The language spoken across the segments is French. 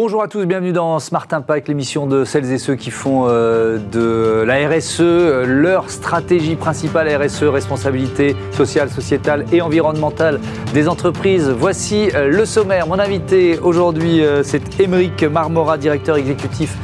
Bonjour à tous, bienvenue dans Smart Impact, l'émission de celles et ceux qui font euh, de la RSE euh, leur stratégie principale, RSE, responsabilité sociale, sociétale et environnementale des entreprises. Voici euh, le sommaire. Mon invité aujourd'hui, c'est Émeric Marmora, directeur exécutif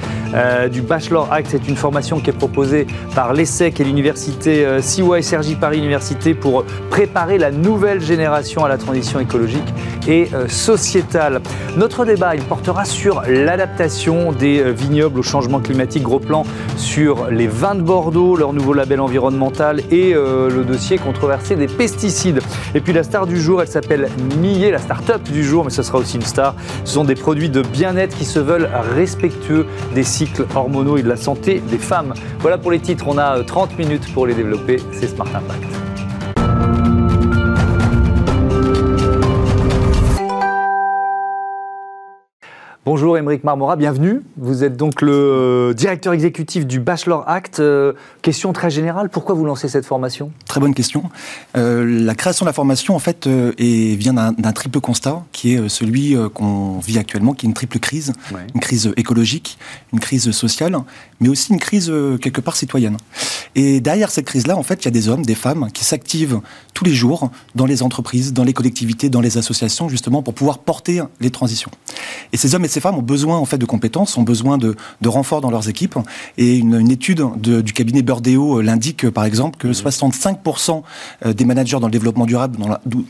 du Bachelor Act. C'est une formation qui est proposée par l'ESSEC et l'université CY Sergi Paris Université pour préparer la nouvelle génération à la transition écologique et sociétale. Notre débat, il portera sur l'adaptation des euh, vignobles au changement climatique. Gros plan sur les vins de Bordeaux, leur nouveau label environnemental et euh, le dossier controversé des pesticides. Et puis la star du jour, elle s'appelle Millet, la start-up du jour, mais ce sera aussi une star. Ce sont des produits de bien-être qui se veulent respectueux des cycles hormonaux et de la santé des femmes. Voilà pour les titres, on a 30 euh, minutes pour les développer. C'est Smart Impact. Bonjour Émeric Marmora, bienvenue. Vous êtes donc le euh, directeur exécutif du Bachelor Act. Euh, question très générale, pourquoi vous lancez cette formation? Très bonne question. Euh, la création de la formation, en fait, vient d'un triple constat, qui est celui qu'on vit actuellement, qui est une triple crise. Une crise écologique, une crise sociale, mais aussi une crise quelque part citoyenne. Et derrière cette crise-là, en fait, il y a des hommes, des femmes qui s'activent tous les jours dans les entreprises, dans les collectivités, dans les associations, justement, pour pouvoir porter les transitions. Et ces hommes et ces femmes ont besoin en fait de compétences, ont besoin de, de renforts dans leurs équipes. Et une, étude du cabinet Burdeo euh, l'indique, euh, par exemple, que 65% euh, des managers dans le développement durable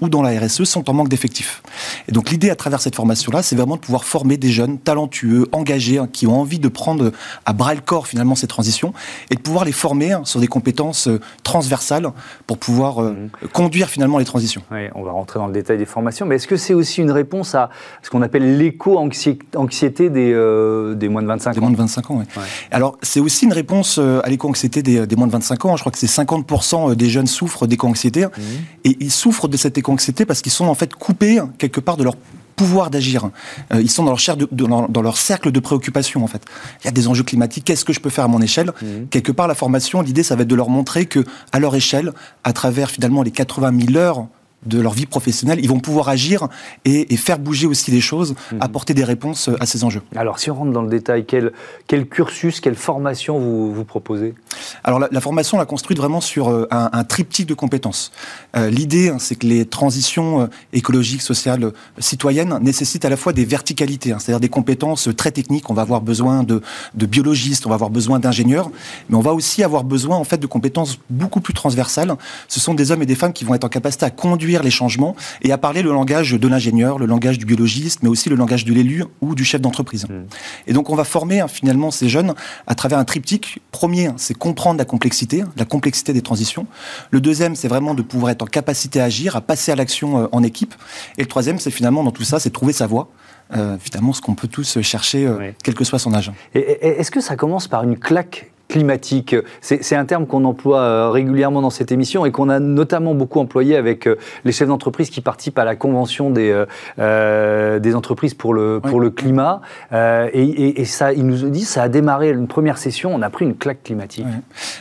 ou dans la RSE sont en manque d'effectifs. Et donc l'idée à travers cette formation-là, c'est vraiment de pouvoir former des jeunes talentueux, engagés, hein, qui ont envie de prendre à bras le corps finalement ces transitions et de pouvoir les former hein, sur des compétences transversales pour pouvoir mmh. conduire finalement les transitions. Oui, on va rentrer dans le détail des formations, mais est-ce que c'est aussi une réponse à ce qu'on appelle l'éco-anxiété des, euh, des moins de 25 ans Des moins de 25 ans, oui. Alors, c'est aussi une réponse euh, à l'éco-anxiété des, des, moins de 25 ans. Je crois que c'est 50% euh, des jeunes souffrent d'éco-anxiété. Mmh. Et ils souffrent de cette éco-anxiété parce qu'ils sont en fait coupés quelque part de leur pouvoir d'agir. ils sont dans leur, de, dans, leur, cercle de préoccupation, en fait. Il y a des enjeux climatiques. Qu'est-ce que je peux faire à mon échelle? Mmh. Quelque part, la formation, l'idée, ça va être de leur montrer que, à leur échelle, à travers finalement les 80 000 heures de leur vie professionnelle, ils vont pouvoir agir et, faire bouger aussi les choses, mhm. apporter des réponses à ces enjeux. Alors, si on rentre dans le détail, quel, quel cursus, quelle formation vous, vous proposez? Alors, la, formation, on l'a construite vraiment sur euh, un, triptyque de compétences. Euh, l'idée, hein, c'est que les transitions euh, écologiques, sociales, citoyennes nécessitent à la fois des verticalités, hein, c'est-à-dire des compétences très techniques. On va avoir besoin de, de biologistes, on va avoir besoin d'ingénieurs, mais on va aussi avoir besoin, en fait, de compétences beaucoup plus transversales. Ce sont des hommes et des femmes qui vont être en capacité à conduire les changements et à parler le langage de l'ingénieur, le langage du biologiste, mais aussi le langage de l'élu ou du chef d'entreprise. Hmm. Et donc on va former hein, finalement ces jeunes à travers un triptyque. Premier, c'est comprendre la complexité, la complexité des transitions. Le deuxième, c'est vraiment de pouvoir être en capacité à agir, à passer à l'action euh, en équipe. Et le troisième, c'est finalement dans tout ça, c'est trouver sa voie. Euh, finalement, ce qu'on peut tous chercher, euh, quel que soit son âge. Est-ce que ça commence par une claque climatique. C'est un terme qu'on emploie euh, régulièrement dans cette émission et qu'on a notamment beaucoup employé avec euh, les chefs d'entreprise qui participent à la convention des, euh, des entreprises pour le, pour le climat. et, ça, il nous dit, ça a démarré une première session, on a pris une claque climatique.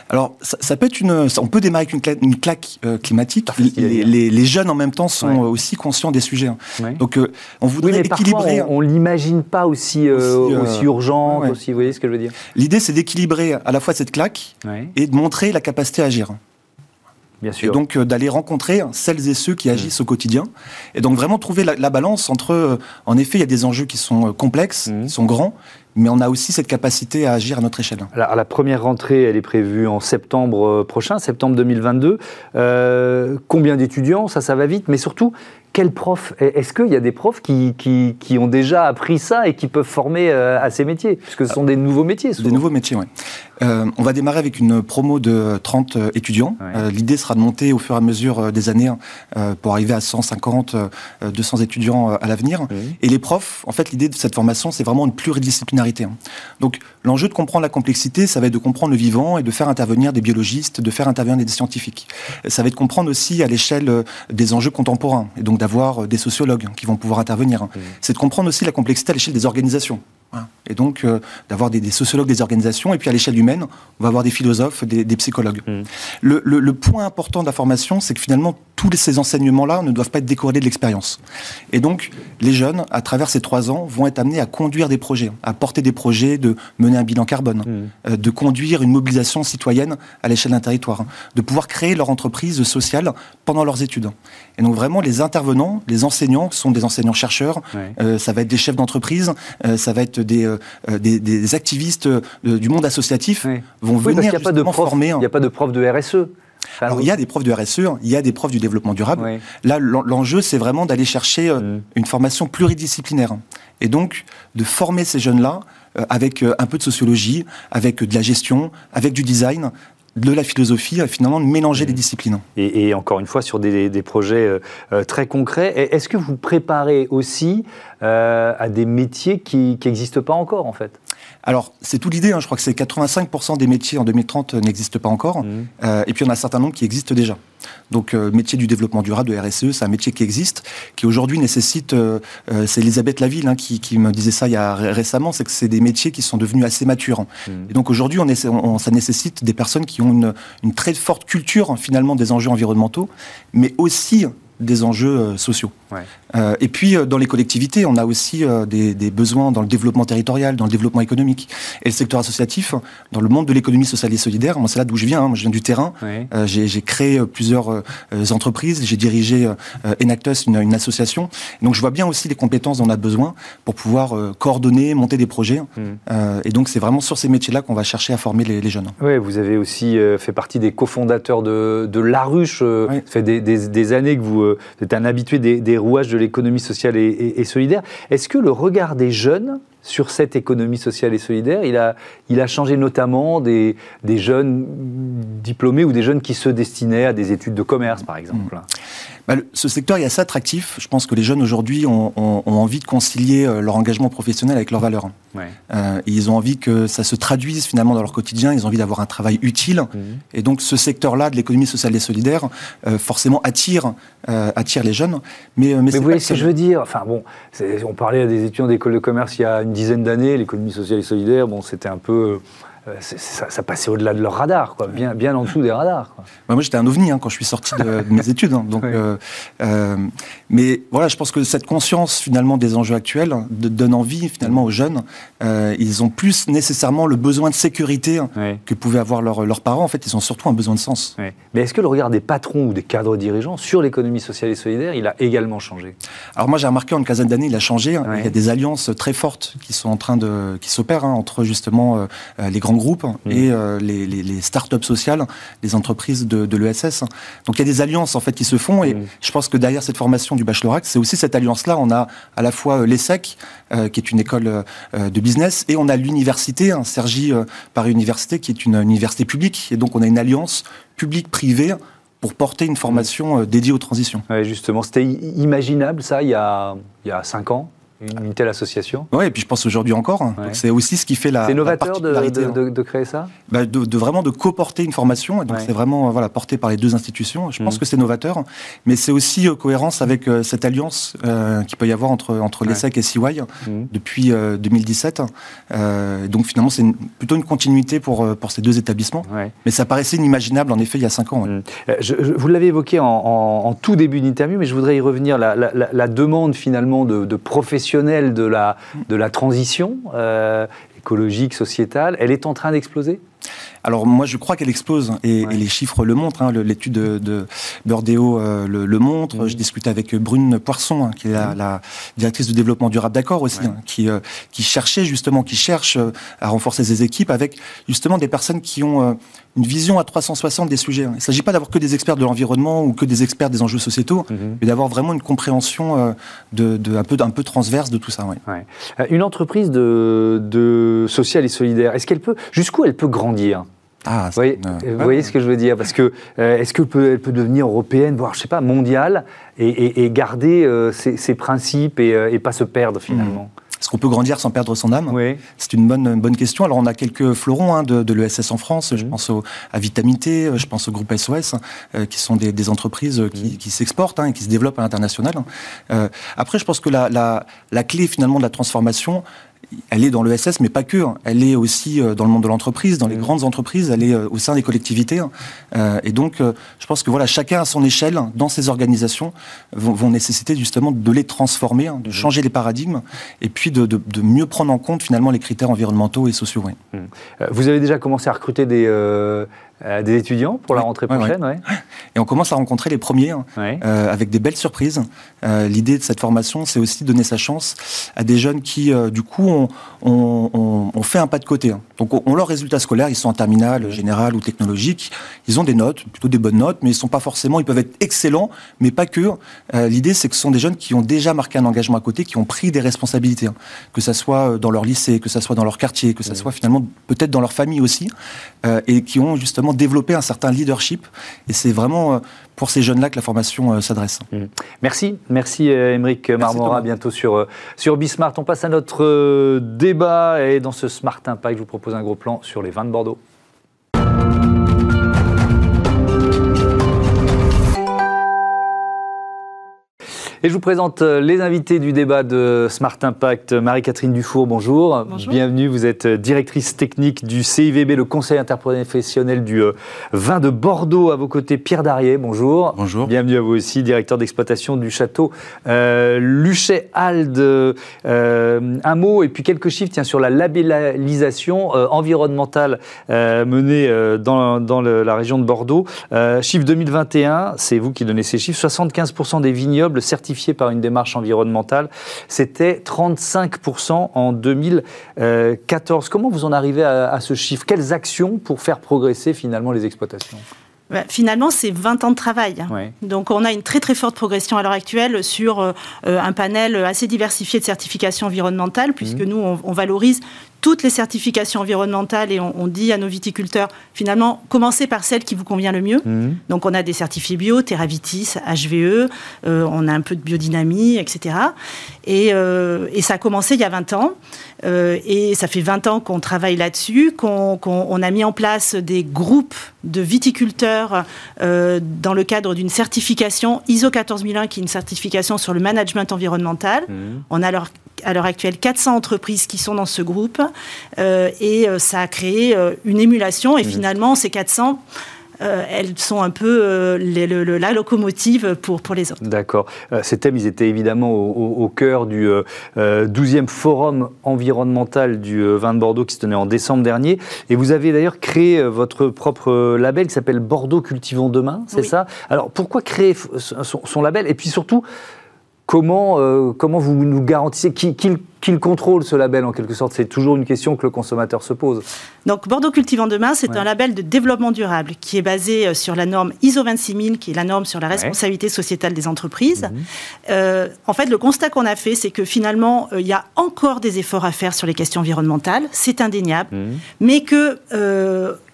Alors, ça, peut être une, on peut démarrer avec une claque, climatique. Les, les, jeunes en même temps sont aussi conscients des sujets. Hein. Donc, on voudrait équilibrer. on, ne l'imagine pas aussi, aussi, urgente, aussi, vous voyez ce que je veux dire? L'idée, c'est d'équilibrer à la fois cette claque et de montrer la capacité à agir. Bien sûr. Et donc euh, d'aller rencontrer celles et ceux qui agissent au quotidien. Et donc vraiment trouver la, balance entre, euh, en effet, il y a des enjeux qui sont euh, complexes, mmh. qui sont grands, mais on a aussi cette capacité à agir à notre échelle. Alors, la première rentrée, elle est prévue en septembre prochain, septembre 2022. combien d'étudiants? Ça, ça va vite, mais surtout, quels profs Est-ce qu'il y a des profs qui, qui, ont déjà appris ça et qui peuvent former à ces métiers? Puisque ce sont des nouveaux métiers. Des nouveaux métiers, oui. Euh, on va démarrer avec une promo de 30 euh, étudiants. L'idée sera de monter au fur et à mesure des années pour arriver à 150, 200 étudiants à l'avenir. Et les profs, en fait, l'idée de cette formation, c'est vraiment une pluridisciplinarité. Hein. Donc, l'enjeu de comprendre la complexité, ça va être de comprendre le vivant et de faire intervenir des biologistes, de faire intervenir des scientifiques. Ça va être de comprendre aussi à l'échelle des enjeux contemporains. Et donc, d'avoir euh, des sociologues qui vont pouvoir intervenir. C'est de comprendre aussi la complexité à l'échelle des organisations. Et donc euh, d'avoir des, sociologues des organisations, et puis à l'échelle humaine, on va avoir des philosophes, des, psychologues. Mmh. Le, point important de la formation, c'est que finalement, tous ces enseignements-là ne doivent pas être décorrélés de l'expérience. Et donc, les jeunes, à travers ces trois ans, vont être amenés à conduire des projets, à porter des projets, de mener un bilan carbone, mmh. euh, de conduire une mobilisation citoyenne à l'échelle d'un territoire, de pouvoir créer leur entreprise sociale pendant leurs études. Et donc vraiment, les intervenants, les enseignants sont des enseignants-chercheurs, euh, ça va être des chefs d'entreprise, euh, ça va être des, des, activistes du monde associatif, vont venir former. Il n'y a pas de prof de RSE alors, il y a des profs de RSE, il y a des profs du développement durable. Là, l'enjeu, c'est vraiment d'aller chercher euh, mm. une formation pluridisciplinaire. Et donc, de former ces jeunes-là euh, avec euh, un peu de sociologie, avec de la gestion, avec du design, de la philosophie, finalement, de mélanger les mm. disciplines. Et, encore une fois, sur des, projets très concrets, est-ce que vous préparez aussi à des métiers qui n'existent pas encore, en fait alors, c'est tout l'idée. Hein. Je crois que c'est 85% des métiers en 2030 n'existent pas encore. Mmh. Euh, et puis, il y en a un certain nombre qui existent déjà. Donc, euh, métier du développement durable, de RSE, c'est un métier qui existe, qui aujourd'hui nécessite. Euh, c'est Elisabeth Laville hein, qui, me disait ça il y a récemment, c'est que c'est des métiers qui sont devenus assez matures. Mmh. Et donc, aujourd'hui, on, ça nécessite des personnes qui ont une, une très forte culture, hein, finalement, des enjeux environnementaux, mais aussi des enjeux sociaux. Euh, et puis, euh, dans les collectivités, on a aussi euh, des, besoins dans le développement territorial, dans le développement économique. Et le secteur associatif, dans le monde de l'économie sociale et solidaire, moi, c'est là d'où je viens, hein. moi, je viens du terrain. j'ai créé plusieurs entreprises, j'ai dirigé Enactus, une, association. Donc, je vois bien aussi les compétences dont on a besoin pour pouvoir coordonner, monter des projets. Mmh. et donc, c'est vraiment sur ces métiers-là qu'on va chercher à former les, jeunes. Oui, vous avez aussi fait partie des cofondateurs de, de Laruche. Ça fait des, années que vous, êtes un habitué des, rouages de l'économie sociale et, solidaire. Est-ce que le regard des jeunes sur cette économie sociale et solidaire, il a, changé notamment des, des jeunes diplômés ou des jeunes qui se destinaient à des études de commerce, par exemple? Bah, ce secteur est assez attractif. Je pense que les jeunes aujourd'hui ont, envie de concilier euh, leur engagement professionnel avec leurs valeurs. Euh, ils ont envie que ça se traduise finalement dans leur quotidien. Ils ont envie d'avoir un travail utile. Mhm. Et donc ce secteur-là de l'économie sociale et solidaire, euh, forcément attire, attire les jeunes. Mais, mais, vous voyez ce que je veux dire. Enfin bon, on parlait à des étudiants d'école de commerce il y a une dizaine d'années. L'économie sociale et solidaire, bon, c'était un peu euh, ça, passait au-delà de leur radar, quoi, bien, bien en dessous des radars. moi, j'étais un ovni hein, quand je suis sorti de, mes études. Hein, donc, euh, euh, mais voilà, je pense que cette conscience finalement des enjeux actuels donne envie finalement aux jeunes. ils ont plus nécessairement le besoin de sécurité que pouvaient avoir leurs parents. En fait, ils ont surtout un besoin de sens. Mais est-ce que le regard des patrons ou des cadres dirigeants sur l'économie sociale et solidaire, il a également changé? Alors moi, j'ai remarqué en une quinzaine d'années, il a changé. Hein. Il y a des alliances très fortes qui sont en train de, qui s'opèrent entre justement les grands groupes mmh. et euh, les, les, start-up sociales, les entreprises de, l'ESS. Donc il y a des alliances en fait qui se font et mmh. je pense que derrière cette formation du bachelorac, c'est aussi cette alliance-là. On a à la fois euh, l'ESSEC, euh, qui est une école de business, et on a l'université, hein, Sergi Paris Université, qui est une université publique. Et donc on a une alliance publique-privée pour porter une formation dédiée aux transitions. justement, c'était imaginable ça il y a, il y a cinq ans une, telle association Oui, et puis je pense aujourd'hui encore. Hein. C'est aussi ce qui fait la. C'est novateur de, de, de, créer ça? Bah de, vraiment de co-porter une formation. Et donc c'est vraiment voilà, porté par les deux institutions. Je pense mmh. que c'est novateur, mais c'est aussi euh, cohérence avec euh, cette alliance euh, qu'il peut y avoir entre, entre l'ESSEC et CY mmh. depuis 2017. donc finalement, c'est plutôt une continuité pour, pour ces deux établissements. Mais ça paraissait inimaginable en effet il y a cinq ans. Mmh. Je, vous l'avez évoqué en, en, tout début d'interview, mais je voudrais y revenir. La, la, la demande finalement de, de professionnels de la, de la transition euh, écologique, sociétale, elle est en train d'exploser? Alors moi je crois qu'elle explose et, les chiffres le montrent. Hein. L'étude de, de euh, le, montre. Mhm. Je discutais avec Brune Poisson, hein, qui est mhm. la, directrice du développement durable d'accord aussi, hein, qui, euh, qui cherchait justement, qui cherche à renforcer ses équipes avec justement des personnes qui ont une vision à 360 des sujets. Il ne s'agit pas d'avoir que des experts de l'environnement ou que des experts des enjeux sociétaux, mhm. mais d'avoir vraiment une compréhension de, un, peu, un peu transverse de tout ça. Une entreprise de, de sociale et solidaire, est-ce qu'elle peut, jusqu'où elle peut grandir? Ah, vous voyez, vous voyez ce que je veux dire? Parce que euh, est-ce qu'elle peut, elle peut devenir européenne, voire je sais pas mondiale, et, garder euh, ses, principes et, euh, et, pas se perdre finalement? Est-ce qu'on peut grandir sans perdre son âme? Oui. C'est une bonne, bonne question. Alors on a quelques fleurons hein, de, de l'ESS en France. Je pense à Vitamité, je pense au groupe SOS, qui sont des, des entreprises qui, mmh. qui s'exportent hein, et qui se développent à l'international. après, je pense que la, la, la, clé finalement de la transformation, elle est dans l'ESS, mais pas que. Hein. Elle est aussi euh, dans le monde de l'entreprise, dans les mmh. grandes entreprises, elle est euh, au sein des collectivités. Hein. Euh, et donc, je pense que voilà, chacun à son échelle, dans ces organisations, vont, nécessiter justement de les transformer, hein, de mmh. changer les paradigmes, et puis de, mieux prendre en compte finalement les critères environnementaux et sociaux. Mmh. Vous avez déjà commencé à recruter des, euh, des étudiants pour la rentrée prochaine. Et on commence à rencontrer les premiers hein, euh, avec des belles surprises. Euh, l'idée de cette formation, c'est aussi de donner sa chance à des jeunes qui, du coup, ont, on, fait un pas de côté. Hein. Donc, on, leurs résultats scolaires, ils sont en terminale, générale ou technologique. Ils ont des notes, plutôt des bonnes notes, mais ils sont pas forcément, ils peuvent être excellents, mais pas que. L'idée, c'est que ce sont des jeunes qui ont déjà marqué un engagement à côté, qui ont pris des responsabilités, hein. que ça soit dans leur lycée, que ça soit dans leur quartier, que ça soit finalement peut-être dans leur famille aussi, et qui ont justement développer un certain leadership. Et c'est vraiment euh, pour ces jeunes-là que la formation euh, s'adresse. Mmh. Merci, merci euh, Émeric Marmora. bientôt sur, sur Bismart. On passe à notre débat et dans ce Smart Impact, je vous propose un gros plan sur les vins de Bordeaux. Et je vous présente euh, les invités du débat de Smart Impact. Marie-Catherine Dufour, bonjour. bonjour. Bienvenue, vous êtes directrice technique du CIVB, le Conseil interprofessionnel du euh, vin de Bordeaux. À vos côtés, Pierre Darier, bonjour. Bonjour. Bienvenue à vous aussi, directeur d'exploitation du château euh, Luchet-Alde. Euh, un mot et puis quelques chiffres tiens, sur la labellisation environnementale menée dans, dans la région de Bordeaux. chiffre 2021, c'est vous qui donnez ces chiffres, 75% des vignobles certifiés par une démarche environnementale. C'était 35% en 2014. Comment vous en arrivez à, ce chiffre? Quelles actions pour faire progresser finalement les exploitations? Bah, finalement, c'est 20 ans de travail. Donc, on a une très très forte progression à l'heure actuelle sur euh, un panel assez diversifié de certifications environnementales, puisque mmh. nous, on, valorise toutes les certifications environnementales et on, dit à nos viticulteurs, finalement, commencez par celle qui vous convient le mieux. Mmh. Donc, on a des certifiés bio, Terravitis, HVE, euh, on a un peu de biodynamie, etc. Euh, et, ça a commencé il y a 20 ans. Euh, et ça fait 20 ans qu'on travaille là-dessus, qu'on a mis en place des groupes de viticulteurs dans le cadre d'une certification ISO 14001, qui est une certification sur le management environnemental. Mmh. On a alors à l'heure actuelle 400 entreprises qui sont dans ce groupe euh, et euh, ça a créé euh, une émulation et mmh. finalement ces 400 elles sont un peu la locomotive pour, pour les autres. D'accord. ces thèmes, ils étaient évidemment au, cœur du 12e forum environnemental du vin de Bordeaux qui se tenait en décembre dernier. Et vous avez d'ailleurs créé votre propre label qui s'appelle Bordeaux Cultivons Demain, c'est ça? Alors pourquoi créer son, son label? Et puis surtout, Comment, euh, comment vous nous garantissez qui, qui, contrôle ce label en quelque sorte? C'est toujours une question que le consommateur se pose. Donc Bordeaux Cultivant Demain, c'est un label de développement durable qui est basé euh, sur la norme ISO 26000, qui est la norme sur la responsabilité sociétale des entreprises. Mhm. Euh, en fait, le constat qu'on a fait, c'est que finalement, il y a encore des efforts à faire sur les questions environnementales, c'est indéniable, mhm. mais que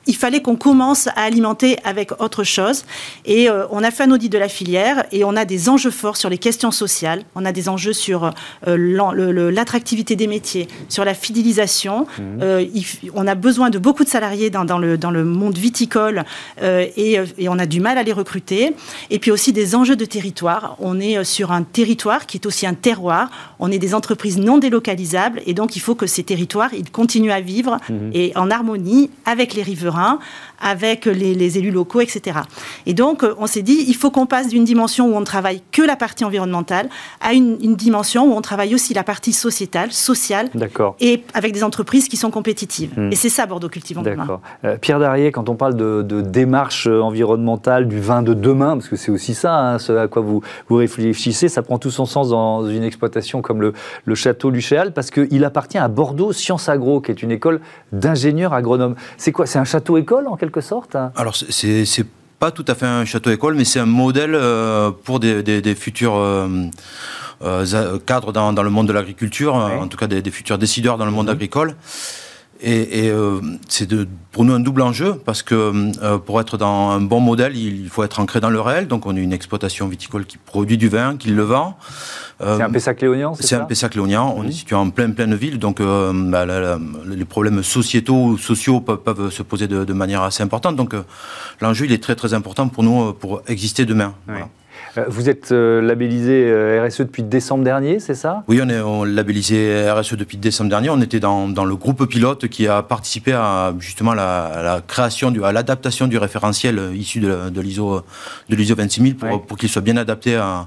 il fallait qu'on commence à alimenter avec autre chose. Et euh, on a fait un audit de la filière et on a des enjeux forts sur les questions sociales. On a des enjeux sur euh, l'attractivité des métiers, sur la fidélisation. Mmh. Euh, on a besoin de beaucoup de salariés dans, le, dans le monde viticole et, et, on a du mal à les recruter. Et puis aussi des enjeux de territoire. On est sur un territoire qui est aussi un terroir. On est des entreprises non délocalisables et donc il faut que ces territoires ils continuent à vivre mmh. et en harmonie avec les riverains souverain avec les, élus locaux, etc. Et donc, on s'est dit, il faut qu'on passe d'une dimension où on ne travaille que la partie environnementale à une, dimension où on travaille aussi la partie sociétale, sociale, et avec des entreprises qui sont compétitives. Hmm. Et c'est ça, Bordeaux Cultivant demain. Euh, Pierre Darier, quand on parle de, démarche environnementale, du vin de demain, parce que c'est aussi ça, hein, ce à quoi vous, vous réfléchissez, ça prend tout son sens dans une exploitation comme le, le château Luchéal, parce qu'il appartient à Bordeaux Sciences Agro, qui est une école d'ingénieurs agronomes. C'est quoi C'est un château château-école en quelque sorte Alors c'est pas tout à fait un château-école, mais c'est un modèle euh, pour des, futurs euh, euh, cadres dans, le monde de l'agriculture, en tout cas des, futurs décideurs dans le monde mhm. agricole. Et, c'est pour nous un double enjeu parce que pour être dans un bon modèle, il faut être ancré dans le réel. Donc on est une exploitation viticole qui produit du vin, qui le vend. Euh, c'est un Pessac-Léognan, c'est un Pessac-Léognan. On est situé en pleine, pleine ville, donc euh, bah, les problèmes sociétaux, sociaux peuvent, se poser de, manière assez importante. Donc euh, l'enjeu, il est très, très important pour nous pour exister demain. Vous êtes labellisé RSE depuis décembre dernier, c'est ça? Oui, on est labellisé RSE depuis décembre dernier. On était dans, le groupe pilote qui a participé à justement la, la création, du, à l'adaptation du référentiel issu de, l'ISO de l'ISO 26000 pour, pour qu'il soit bien adapté à.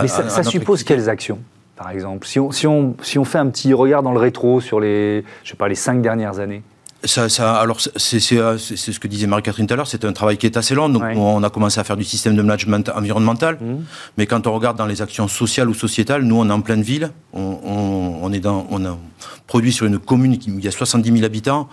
Mais ça, suppose quelles actions par exemple? Si on, si, on, si on fait un petit regard dans le rétro sur les, je sais pas, les cinq dernières années ça, ça, alors c'est ce que disait Marie-Catherine tout à l'heure, c'est un travail qui est assez long. Donc on a commencé à faire du système de management environnemental, mmh. mais quand on regarde dans les actions sociales ou sociétales, nous on est en pleine ville, on, on, est dans, on a produit sur une commune où il y a 70 000 habitants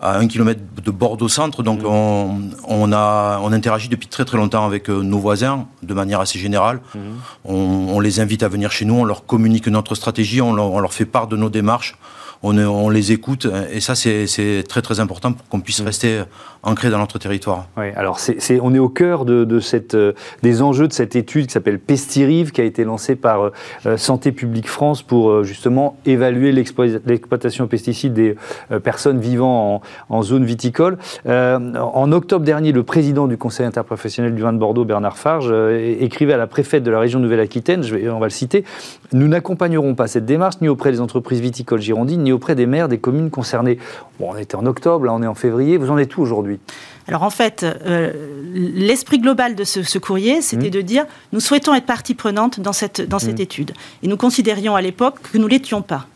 à un kilomètre de Bordeaux centre, donc mmh. on, on, a on interagit depuis très très longtemps avec euh, nos voisins de manière assez générale. Mmh. On, on, les invite à venir chez nous, on leur communique notre stratégie, on on leur fait part de nos démarches on, les écoute. Et ça, c'est très très important pour qu'on puisse mm. rester ancré dans notre territoire. Oui, alors on est au cœur de, cette, euh, des enjeux de cette étude qui s'appelle Pestirive, qui a été lancée par euh, euh, Santé publique France pour justement évaluer l'exploitation aux pesticides des personnes vivant en, zone viticole. en octobre dernier, le président du Conseil interprofessionnel du vin de Bordeaux, Bernard Farge, écrivait à la préfète de la région Nouvelle-Aquitaine, on va le citer, nous n'accompagnerons pas cette démarche ni auprès des entreprises viticoles girondines, ni auprès des maires des communes concernées. Bon, on était en octobre, là on est en février, vous en êtes où aujourd'hui? Alors en fait, euh, l'esprit global de ce, courrier, c'était mmh. de dire nous souhaitons être partie prenante dans cette, dans cette mmh. étude. Et nous considérions à l'époque que nous l'étions pas.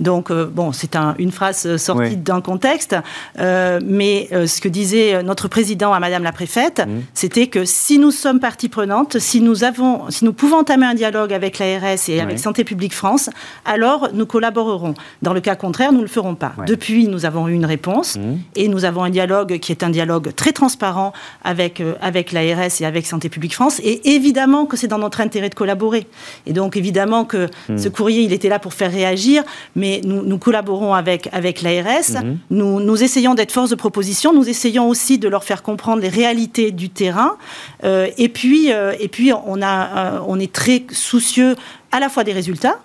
Donc, euh, bon, c'est une phrase sortie d'un contexte, euh, mais euh, ce que disait notre président à Madame la préfète, mmh. c'était que si nous sommes partie prenante, si nous, avons, si nous pouvons entamer un dialogue avec l'ARS et avec Santé publique France, alors nous collaborerons. Dans le cas contraire, nous ne le ferons pas. Depuis, nous avons eu une réponse mmh. et nous avons un dialogue qui est un dialogue très transparent avec, avec l'ARS et avec Santé publique France. Et évidemment que c'est dans notre intérêt de collaborer. Et donc, évidemment que mmh. ce courrier, il était là pour faire réagir, mais nous, collaborons avec, avec l'ARS, mhm. nous, nous, essayons d'être force de proposition, nous essayons aussi de leur faire comprendre les réalités du terrain, euh, et, puis, euh, et puis on, a, euh, on est très soucieux à la fois des résultats,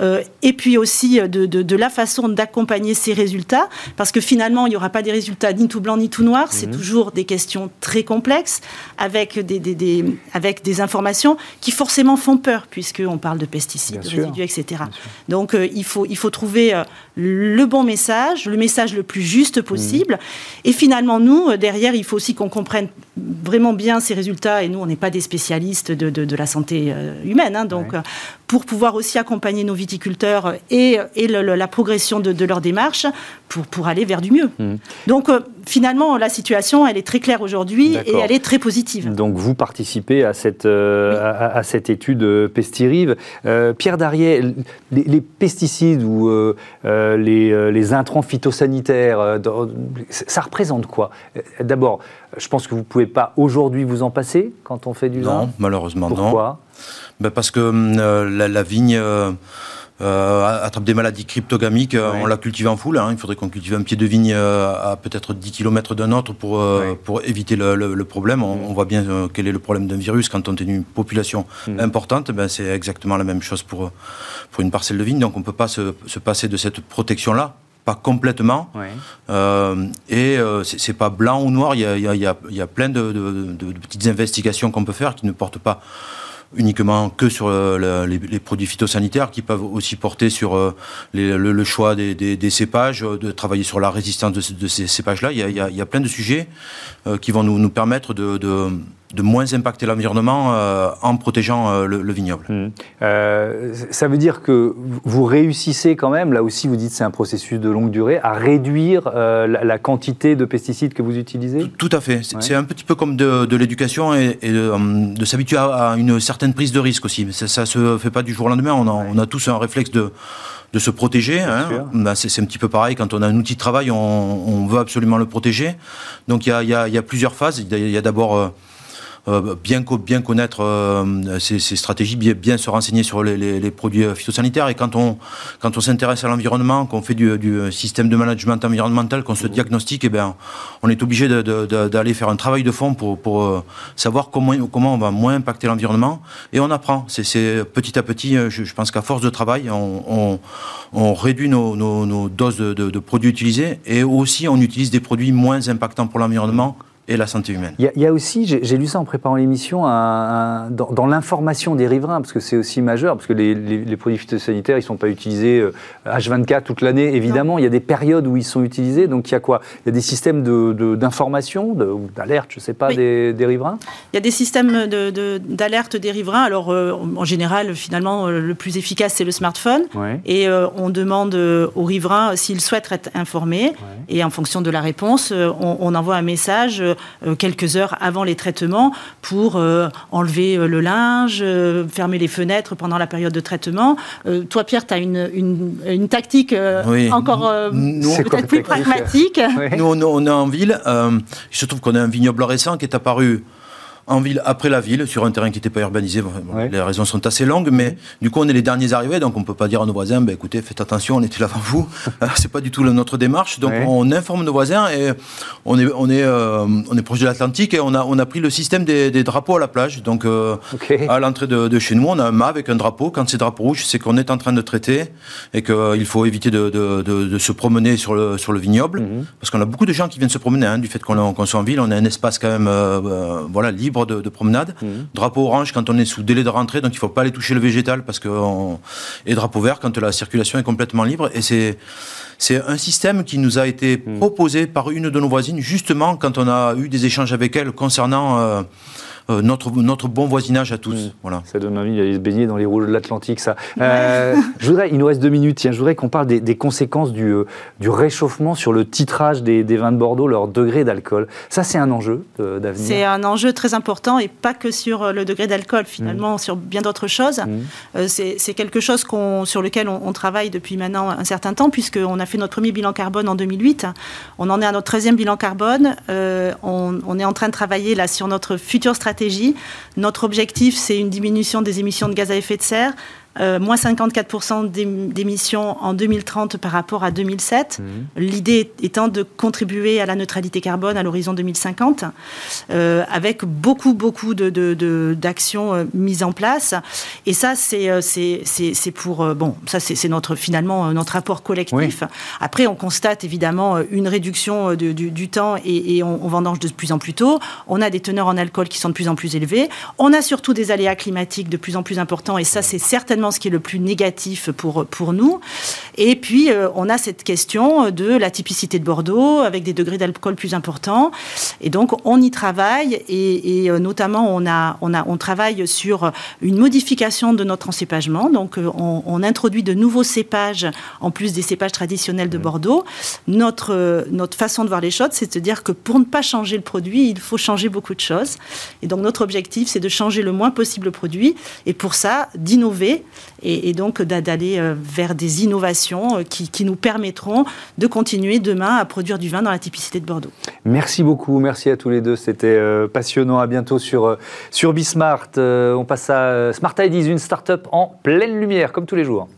euh, et puis aussi euh, de, la façon d'accompagner ces résultats, parce que finalement, il n'y aura pas des résultats ni tout blanc ni tout noir, c'est mhm. toujours des questions très complexes, avec des, avec des informations qui forcément font peur, puisqu'on parle de pesticides, de résidus, etc. Donc euh, il, faut, il faut trouver le bon message, le message le plus juste possible, mhm. et finalement, nous, derrière, il faut aussi qu'on comprenne vraiment bien ces résultats, et nous, on n'est pas des spécialistes de, la santé humaine, hein, donc pour pouvoir aussi accompagner nos viticulteurs et, et la progression de, leur démarche pour, pour aller vers du mieux. Mmh. Donc euh, finalement, la situation, elle est très claire aujourd'hui et elle est très positive. Donc vous participez à cette, euh, à, cette étude euh, Pestirive. Pierre Darier, les, pesticides ou les, les, intrants phytosanitaires, ça représente quoi? D'abord, je pense que vous ne pouvez pas aujourd'hui vous en passer quand on fait du vin. Non, malheureusement non. Pourquoi? Ben Parce que euh, la, vigne euh, euh, attrape des maladies cryptogamiques. On l'a cultive en foule. Hein. Il faudrait qu'on cultive un pied de vigne à peut-être 10 km d'un autre pour, pour éviter le, problème. On, voit bien quel est le problème d'un virus quand on est une population mm. importante. Ben, C'est exactement la même chose pour, pour une parcelle de vigne. Donc on ne peut pas se, se passer de cette protection-là pas complètement. Euh, et euh, c'est pas blanc ou noir. Il y a, y a, y a plein de, de, de, petites investigations qu'on peut faire qui ne portent pas uniquement que sur euh, les, produits phytosanitaires, qui peuvent aussi porter sur euh, le, choix des, cépages, euh, de travailler sur la résistance de, ces cépages-là. Il, y a plein de sujets qui vont nous, permettre de moins impacter l'environnement euh, en protégeant euh, le, vignoble. Mmh. Euh, ça veut dire que vous réussissez quand même, là aussi vous dites c'est un processus de longue durée, à réduire la, quantité de pesticides que vous utilisez? Tout, à fait. C'est un petit peu comme de, l'éducation et, de, s'habituer à, une certaine prise de risque aussi. Ça ne se fait pas du jour au lendemain. On a, tous un réflexe de de se protéger. Hein. Ben, c'est un petit peu pareil, quand on a un outil de travail, on, veut absolument le protéger. Donc il y a, plusieurs phases. Il y a, d'abord bien, bien connaître euh, ces, stratégies, bien, bien, se renseigner sur les, produits phytosanitaires. Et quand on, quand on s'intéresse à l'environnement, qu'on fait du, système de management environnemental, qu'on se diagnostique, eh bien, on est obligé d'aller faire un travail de fond pour, pour euh, savoir comment, comment on va moins impacter l'environnement. Et on apprend. C'est petit à petit, je, pense qu'à force de travail, on, on, réduit nos, nos, doses de, de produits utilisés et aussi on utilise des produits moins impactants pour l'environnement et la santé humaine. Il y, a aussi, j'ai lu ça en préparant l'émission, dans, l'information des riverains, parce que c'est aussi majeur, parce que les, produits phytosanitaires, ils ne sont pas utilisés H24 euh, toute l'année, évidemment. Il y a des périodes où ils sont utilisés. Donc il y a quoi? Il y a des systèmes d'information, de, ou d'alerte, je ne sais pas, des, riverains? Il y a des systèmes d'alerte des riverains. Alors euh, en général, finalement, le plus efficace, c'est le smartphone. Et euh, on demande aux riverains s'ils souhaitent être informés. Et en fonction de la réponse, on, on envoie un message euh, quelques heures avant les traitements pour euh, enlever euh, le linge, fermer les fenêtres pendant la période de traitement. toi, Pierre, tu as une, une, tactique encore peut-être plus pragmatique. Nous, on, est en ville. il se trouve qu'on a un vignoble récent qui est apparu en ville après la ville, sur un terrain qui n'était pas urbanisé. Les raisons sont assez longues, mais du coup, on est les derniers arrivés, donc on ne peut pas dire à nos voisins, ben, écoutez, faites attention, on était là avant vous. Euh, c'est pas du tout notre démarche. Donc on informe nos voisins et on est, on est, euh, on est proche de l'Atlantique et on a, on a pris le système des, drapeaux à la plage. Donc euh, à l'entrée de, chez nous, on a un mât avec un drapeau. Quand c'est drapeau rouge, c'est qu'on est en train de traiter et qu'il faut éviter de, de, se promener sur le, sur le vignoble. Mhm. Parce qu'on a beaucoup de gens qui viennent se promener, hein, du fait qu'on soit en ville, on a un espace quand même voilà, libre de, promenade. Mhm. Drapeau orange quand on est sous délai de rentrée, donc il ne faut pas aller toucher le végétal parce que et drapeau vert quand la circulation est complètement libre. Et c'est c'est un système qui nous a été mhm. proposé par une de nos voisines justement quand on a eu des échanges avec elle concernant euh, euh, notre, notre bon voisinage à tous. Mmh. Voilà. Ça donne envie d'aller se baigner dans les rouges de l'Atlantique, ça. Euh, je voudrais, il nous reste deux minutes, tiens, je voudrais qu'on parle des, conséquences du, euh, du, réchauffement sur le titrage des, des, vins de Bordeaux, leur degré d'alcool. Ça, c'est un enjeu d'avenir C'est un enjeu très important et pas que sur le degré d'alcool, finalement, mmh. sur bien d'autres choses. Mmh. c'est quelque chose sur lequel on, travaille depuis maintenant un certain temps, puisqu'on a fait notre premier bilan carbone en 2008. On en est à notre 13e bilan carbone. on, on est en train de travailler là sur notre future stratégie notre objectif, c'est une diminution des émissions de gaz à effet de serre euh, moins 54% d'émissions en 2030 par rapport à 2007. Mhm. L'idée étant de contribuer à la neutralité carbone à l'horizon 2050, euh, avec beaucoup, beaucoup d'actions de, de, euh, mises en place. Et ça, c'est pour... bon, ça, c'est notre, finalement notre rapport collectif. Après, on constate évidemment une réduction du, du, temps et, on, on, vendange de plus en plus tôt. On a des teneurs en alcool qui sont de plus en plus élevées. On a surtout des aléas climatiques de plus en plus importants et ça, c'est certainement ce qui est le plus négatif pour, pour nous. Et puis, euh, on a cette question de la typicité de Bordeaux, avec des degrés d'alcool plus importants. Et donc, on y travaille, et, euh, notamment, on, a, on, a, on travaille sur une modification de notre encépagement. Donc, euh, on, introduit de nouveaux cépages, en plus des cépages traditionnels de Bordeaux. Notre, notre façon de voir les choses, c'est de dire que pour ne pas changer le produit, il faut changer beaucoup de choses. Et donc, notre objectif, c'est de changer le moins possible le produit, et pour ça, d'innover et, donc d'aller euh, vers des innovations euh, qui, nous permettront de continuer demain à produire du vin dans la typicité de Bordeaux. Merci beaucoup, merci à tous les deux, c'était euh, passionnant. À bientôt sur, sur Bismart. on passe à Smart Ideas, une start-up en pleine lumière, comme tous les jours.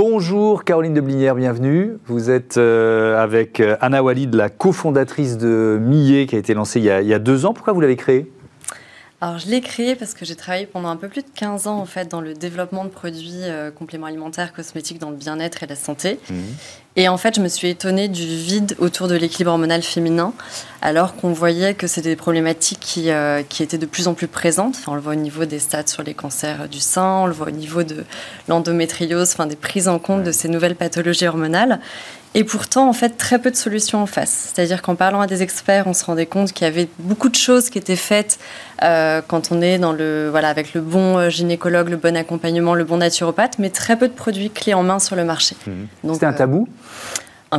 Bonjour Caroline de Blinière, bienvenue. Vous êtes euh, avec euh, Anna Walid, la cofondatrice de Millet, qui a été lancée il y a, deux ans. Pourquoi vous l'avez créée? Alors, je l'ai créé parce que j'ai travaillé pendant un peu plus de 15 ans en fait dans le développement de produits euh, compléments alimentaires, cosmétiques dans le bien-être et la santé. Mmh. Et en fait, je me suis étonnée du vide autour de l'équilibre hormonal féminin, alors qu'on voyait que c'était des problématiques qui, euh, qui, étaient de plus en plus présentes. Enfin, on le voit au niveau des stats sur les cancers du sein, on le voit au niveau de l'endométriose, enfin, des prises en compte de ces nouvelles pathologies hormonales. Et pourtant, en fait, très peu de solutions en face. C'est-à-dire qu'en parlant à des experts, on se rendait compte qu'il y avait beaucoup de choses qui étaient faites euh, quand on est dans le, voilà, avec le bon euh, gynécologue, le bon accompagnement, le bon naturopathe, mais très peu de produits clés en main sur le marché. Mmh. C'était un tabou?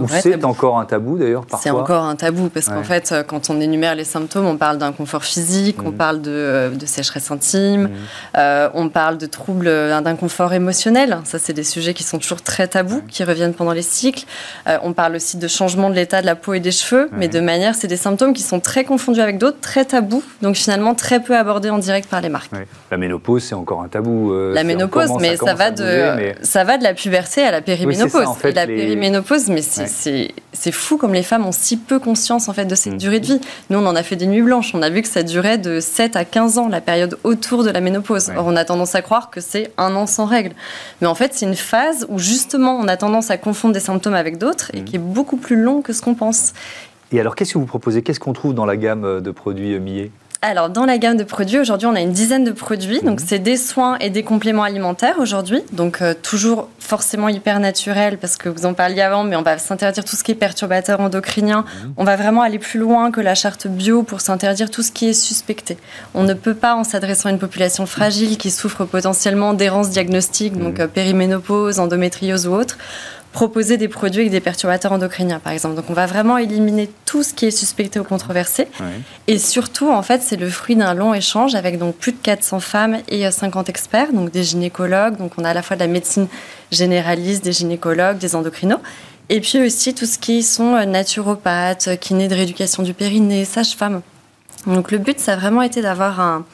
C'est encore un tabou d'ailleurs parfois. C'est encore un tabou parce qu'en fait, euh, quand on énumère les symptômes, on parle d'inconfort physique, on mm. parle de, euh, de, sécheresse intime, mm. euh, on parle de troubles, d'inconfort émotionnel. Ça, c'est des sujets qui sont toujours très tabous, qui reviennent pendant les cycles. on parle aussi de changement de l'état de la peau et des cheveux, mais de manière, c'est des symptômes qui sont très confondus avec d'autres, très tabous, donc finalement très peu abordés en direct par les marques. La ménopause, c'est encore un tabou. la ménopause, mais ça, va de, ça va de la puberté à la périménopause. et la périménopause, mais c'est c'est fou comme les femmes ont si peu conscience en fait de cette mm. durée de vie. Nous, on en a fait des nuits blanches. On a vu que ça durait de 7 à 15 ans, la période autour de la ménopause. Or, on a tendance à croire que c'est un an sans règles. Mais en fait, c'est une phase où justement, on a tendance à confondre des symptômes avec d'autres et mm. qui est beaucoup plus long que ce qu'on pense. Et alors, qu'est-ce que vous proposez? Qu'est-ce qu'on trouve dans la gamme de produits euh, Millet? Alors, dans la gamme de produits, aujourd'hui, on a une dizaine de produits. Donc, mhm. c'est des soins et des compléments alimentaires aujourd'hui. Donc, euh, toujours forcément hyper naturel parce que vous en parliez avant, mais on va s'interdire tout ce qui est perturbateur endocrinien. Mhm. On va vraiment aller plus loin que la charte bio pour s'interdire tout ce qui est suspecté. On ne peut pas, en s'adressant à une population fragile qui souffre potentiellement d'errance diagnostique, donc mhm. euh, périménopause, endométriose ou autre, proposer des produits avec des perturbateurs endocriniens, par exemple. Donc, on va vraiment éliminer tout ce qui est suspecté ou controversé. Et surtout, en fait, c'est le fruit d'un long échange avec donc plus de 400 femmes et 50 euh, experts, donc des gynécologues. Donc, on a à la fois de la médecine généraliste, des gynécologues, des endocrinos. Et puis aussi tout ce qui sont euh, naturopathes, kinés de rééducation du périnée, sages-femmes. Donc, le but, ça a vraiment été d'avoir un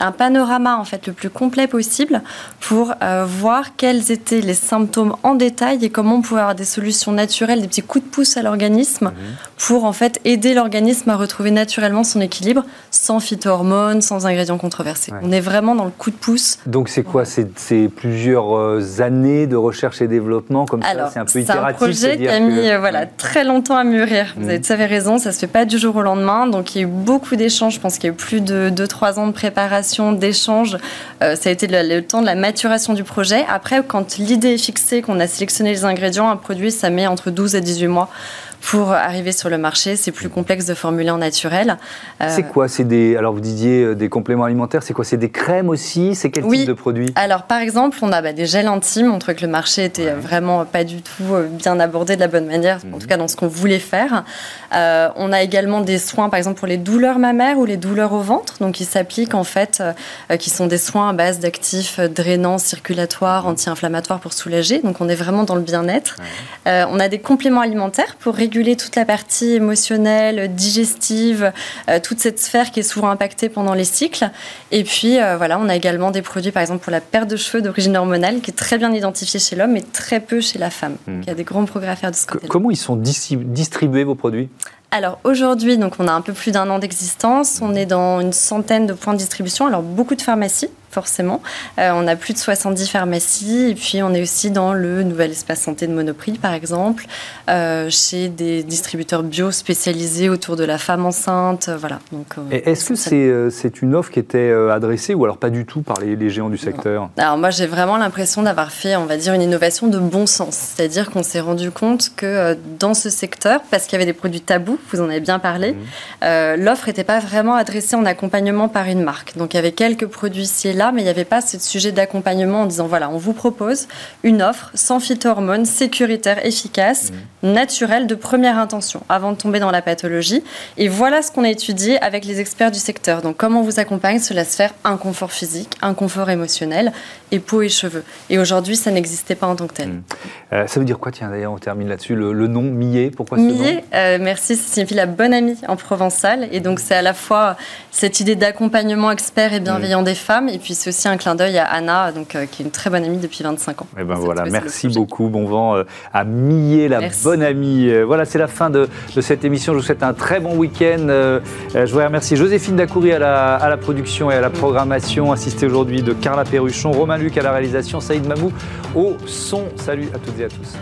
un panorama en fait le plus complet possible pour euh, voir quels étaient les symptômes en détail et comment on pouvait avoir des solutions naturelles, des petits coups de pouce à l'organisme mhm. pour en fait aider l'organisme à retrouver naturellement son équilibre sans phytohormones, sans ingrédients controversés. On est vraiment dans le coup de pouce. Donc c'est quoi? C'est plusieurs euh, années de recherche et développement comme ça? C'est un peu itératif. C'est un projet qui a mis voilà, très longtemps à mûrir. Vous, avez, mhm. avez raison, ça se fait pas du jour au lendemain. Donc il y a eu beaucoup d'échanges. Je pense qu'il y a eu plus de 2-3 ans de préparation d'échange. Euh, ça a été le, temps de la maturation du projet. Après, quand l'idée est fixée, qu'on a sélectionné les ingrédients, un produit, ça met entre 12 et 18 mois pour arriver sur le marché, c'est plus complexe de formuler en naturel. Euh, c'est quoi? C'est des alors vous disiez euh, des compléments alimentaires. C'est quoi? C'est des crèmes aussi? C'est quel type de produit? Alors par exemple, on a bah, des gels intimes. On trouvait que le marché était vraiment pas du tout euh, bien abordé de la bonne manière, en mhm. tout cas dans ce qu'on voulait faire. on a également des soins, par exemple pour les douleurs mammaires ou les douleurs au ventre, donc qui s'appliquent en fait, qui sont des soins à base d'actifs drainants, circulatoires, mhm. anti-inflammatoires pour soulager. Donc on est vraiment dans le bien-être. on a des compléments alimentaires pour réguler toute la partie émotionnelle, digestive, euh, toute cette sphère qui est souvent impactée pendant les cycles. Et puis, euh, voilà, on a également des produits, par exemple, pour la perte de cheveux d'origine hormonale, qui est très bien identifiée chez l'homme, mais très peu chez la femme. Hmm. il y a des grands progrès à faire de ce côté. Comment ils sont distribués, vos produits? Alors aujourd'hui, donc on a un peu plus d'un an d'existence. On est dans une centaine de points de distribution. Alors beaucoup de pharmacies, forcément. Euh, on a plus de 70 pharmacies et puis on est aussi dans le nouvel espace santé de Monoprix, par exemple, euh, chez des distributeurs bio spécialisés autour de la femme enceinte. Euh, voilà. Donc, est-ce que c'est une offre qui était adressée ou alors pas du tout par les, géants du secteur? Alors moi j'ai vraiment l'impression d'avoir fait, on va dire, une innovation de bon sens. C'est-à-dire qu'on s'est rendu compte que dans ce secteur, parce qu'il y avait des produits tabous, vous en avez bien parlé, mmh. l'offre n'était pas vraiment adressée en accompagnement par une marque. Donc il y avait quelques produits ici et là mais il n'y avait pas ce sujet d'accompagnement en disant voilà, on vous propose une offre sans phytohormones, sécuritaire, efficace, mmh. naturelle, de première intention, avant de tomber dans la pathologie. Et voilà ce qu'on a étudié avec les experts du secteur. Donc, comment on vous accompagne Cela se faire un confort physique, un confort émotionnel, et peau et cheveux. Et aujourd'hui, ça n'existait pas en tant que tel. Mmh. Euh, ça veut dire quoi, tiens, d'ailleurs, on termine là-dessus, le, nom Millet Pourquoi ce Millet, euh, merci, ça signifie la bonne amie en provençal. Et donc, c'est à la fois cette idée d'accompagnement expert et bienveillant mmh. des femmes, et puis c'est aussi un clin d'œil à Anna, donc, euh, qui est une très bonne amie depuis 25 ans. Et eh ben voilà, merci beaucoup. Bon vent euh, à Millet, la bonne amie. Euh, voilà, c'est la fin de, cette émission. Je vous souhaite un très bon week-end. je voudrais remercier Joséphine Dacoury à la, à la production et à la programmation, assistée aujourd'hui de Carla Perruchon, Romain Luc à la réalisation, Saïd Mamou au son. Salut à toutes et à tous.